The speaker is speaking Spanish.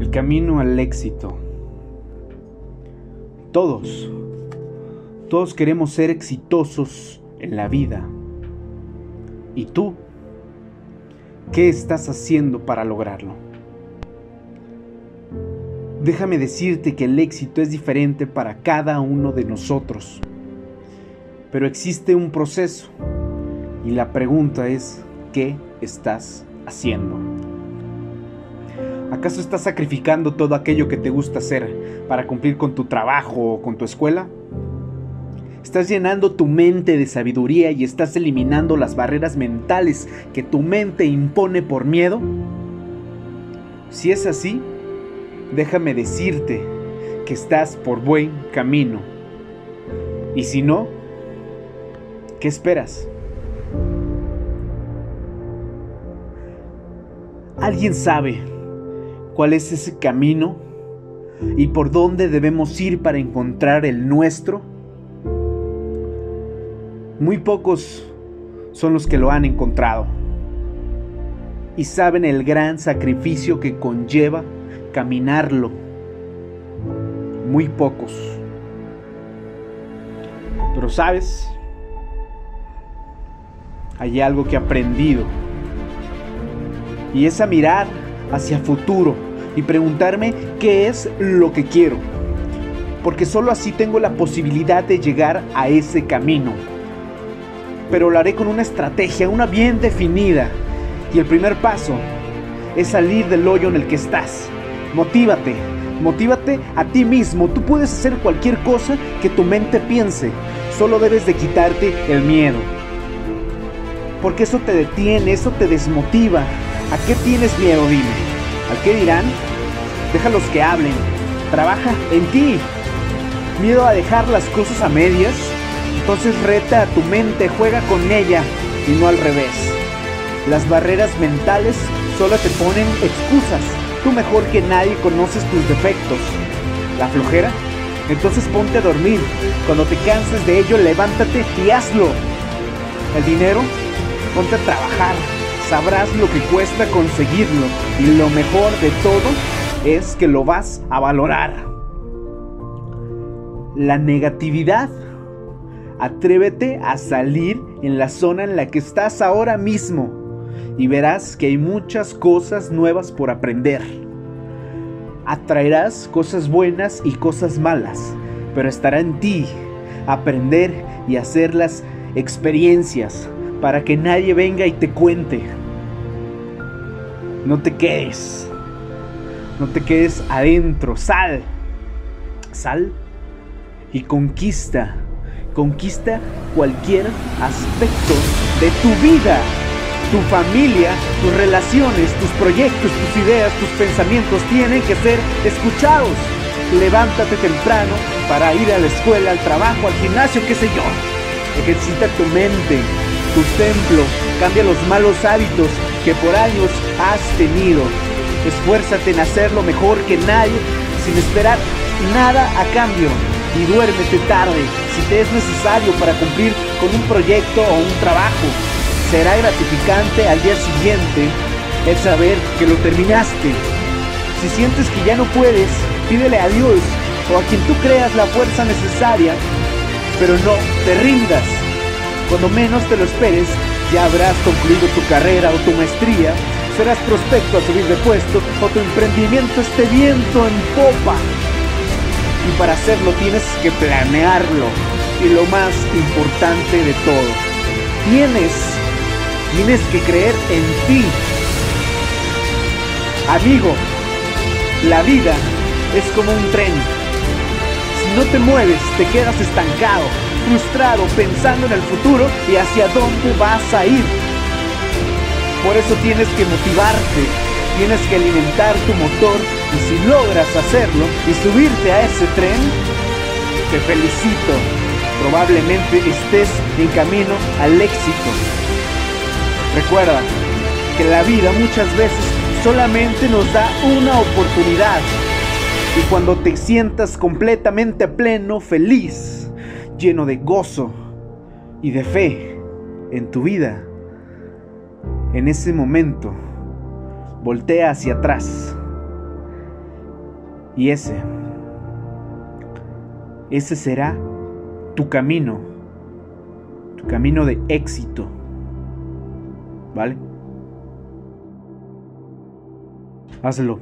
El camino al éxito. Todos, todos queremos ser exitosos en la vida. ¿Y tú? ¿Qué estás haciendo para lograrlo? Déjame decirte que el éxito es diferente para cada uno de nosotros. Pero existe un proceso y la pregunta es, ¿qué estás haciendo? ¿Acaso estás sacrificando todo aquello que te gusta hacer para cumplir con tu trabajo o con tu escuela? ¿Estás llenando tu mente de sabiduría y estás eliminando las barreras mentales que tu mente impone por miedo? Si es así, déjame decirte que estás por buen camino. Y si no, ¿qué esperas? ¿Alguien sabe cuál es ese camino y por dónde debemos ir para encontrar el nuestro? Muy pocos son los que lo han encontrado y saben el gran sacrificio que conlleva caminarlo. Muy pocos. Pero sabes, hay algo que he aprendido y es a mirar hacia futuro y preguntarme qué es lo que quiero. Porque solo así tengo la posibilidad de llegar a ese camino. Pero lo haré con una estrategia, una bien definida. Y el primer paso es salir del hoyo en el que estás. Motívate, motívate a ti mismo. Tú puedes hacer cualquier cosa que tu mente piense. Solo debes de quitarte el miedo. Porque eso te detiene, eso te desmotiva. ¿A qué tienes miedo, dime? ¿A qué dirán? Déjalos que hablen. Trabaja en ti. ¿Miedo a dejar las cosas a medias? Entonces reta a tu mente, juega con ella y no al revés. Las barreras mentales solo te ponen excusas. Tú mejor que nadie conoces tus defectos. ¿La flojera? Entonces ponte a dormir. Cuando te canses de ello, levántate y hazlo. ¿El dinero? Ponte a trabajar sabrás lo que cuesta conseguirlo y lo mejor de todo es que lo vas a valorar. La negatividad. Atrévete a salir en la zona en la que estás ahora mismo y verás que hay muchas cosas nuevas por aprender. Atraerás cosas buenas y cosas malas, pero estará en ti aprender y hacer las experiencias para que nadie venga y te cuente. No te quedes. No te quedes adentro. Sal. Sal y conquista. Conquista cualquier aspecto de tu vida. Tu familia, tus relaciones, tus proyectos, tus ideas, tus pensamientos tienen que ser escuchados. Levántate temprano para ir a la escuela, al trabajo, al gimnasio, qué sé yo. Ejercita tu mente, tu templo, cambia los malos hábitos que por años has tenido. Esfuérzate en hacerlo mejor que nadie sin esperar nada a cambio y duérmete tarde si te es necesario para cumplir con un proyecto o un trabajo. Será gratificante al día siguiente el saber que lo terminaste. Si sientes que ya no puedes, pídele a Dios o a quien tú creas la fuerza necesaria, pero no te rindas. Cuando menos te lo esperes, ya habrás concluido tu carrera o tu maestría, serás prospecto a subir de puesto o tu emprendimiento esté viento en popa. Y para hacerlo tienes que planearlo. Y lo más importante de todo, tienes, tienes que creer en ti. Amigo, la vida es como un tren. Si no te mueves, te quedas estancado frustrado pensando en el futuro y hacia dónde vas a ir. Por eso tienes que motivarte, tienes que alimentar tu motor y si logras hacerlo y subirte a ese tren, te felicito. Probablemente estés en camino al éxito. Recuerda que la vida muchas veces solamente nos da una oportunidad y cuando te sientas completamente pleno, feliz, lleno de gozo y de fe en tu vida, en ese momento voltea hacia atrás. Y ese, ese será tu camino, tu camino de éxito. ¿Vale? Hazlo.